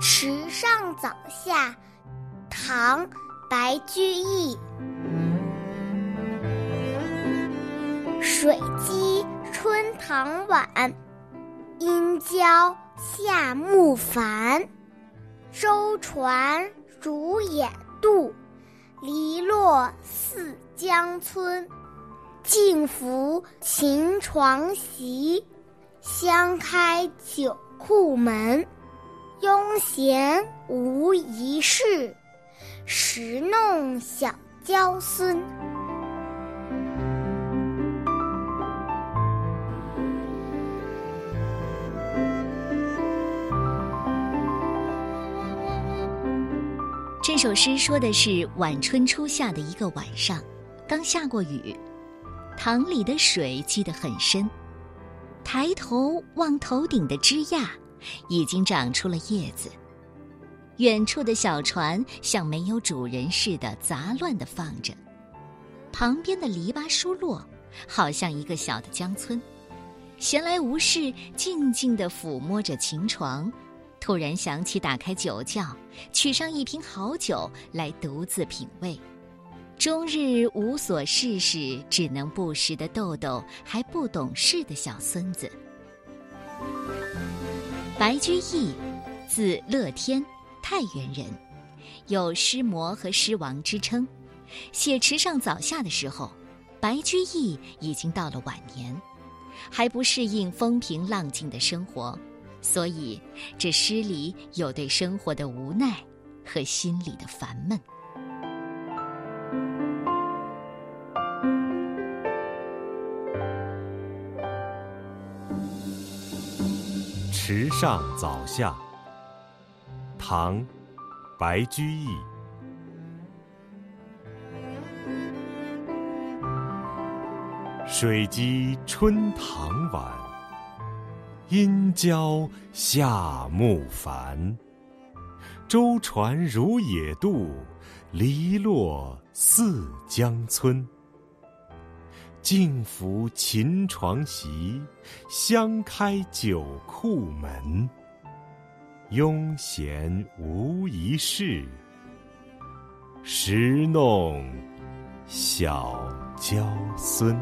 池上早下，唐·白居易。水击春塘晚，阴交夏木繁。舟船如野渡，篱落似江村。静拂秦床席，香开酒库门。庸闲无一事，时弄小娇孙。这首诗说的是晚春初夏的一个晚上，刚下过雨，塘里的水积得很深，抬头望头顶的枝桠，已经长出了叶子。远处的小船像没有主人似的杂乱地放着，旁边的篱笆疏落，好像一个小的江村。闲来无事，静静地抚摸着琴床。突然想起打开酒窖，取上一瓶好酒来独自品味。终日无所事事，只能不时的逗逗还不懂事的小孙子。白居易，字乐天，太原人，有诗魔和诗王之称。写《池上早夏》的时候，白居易已经到了晚年，还不适应风平浪静的生活。所以，这诗里有对生活的无奈和心里的烦闷。《池上早夏》唐·白居易。水击春塘晚。阴交夏木繁，舟船如野渡，篱落似江村。静拂琴床席，香开酒库门。庸闲无一事，时弄小娇孙。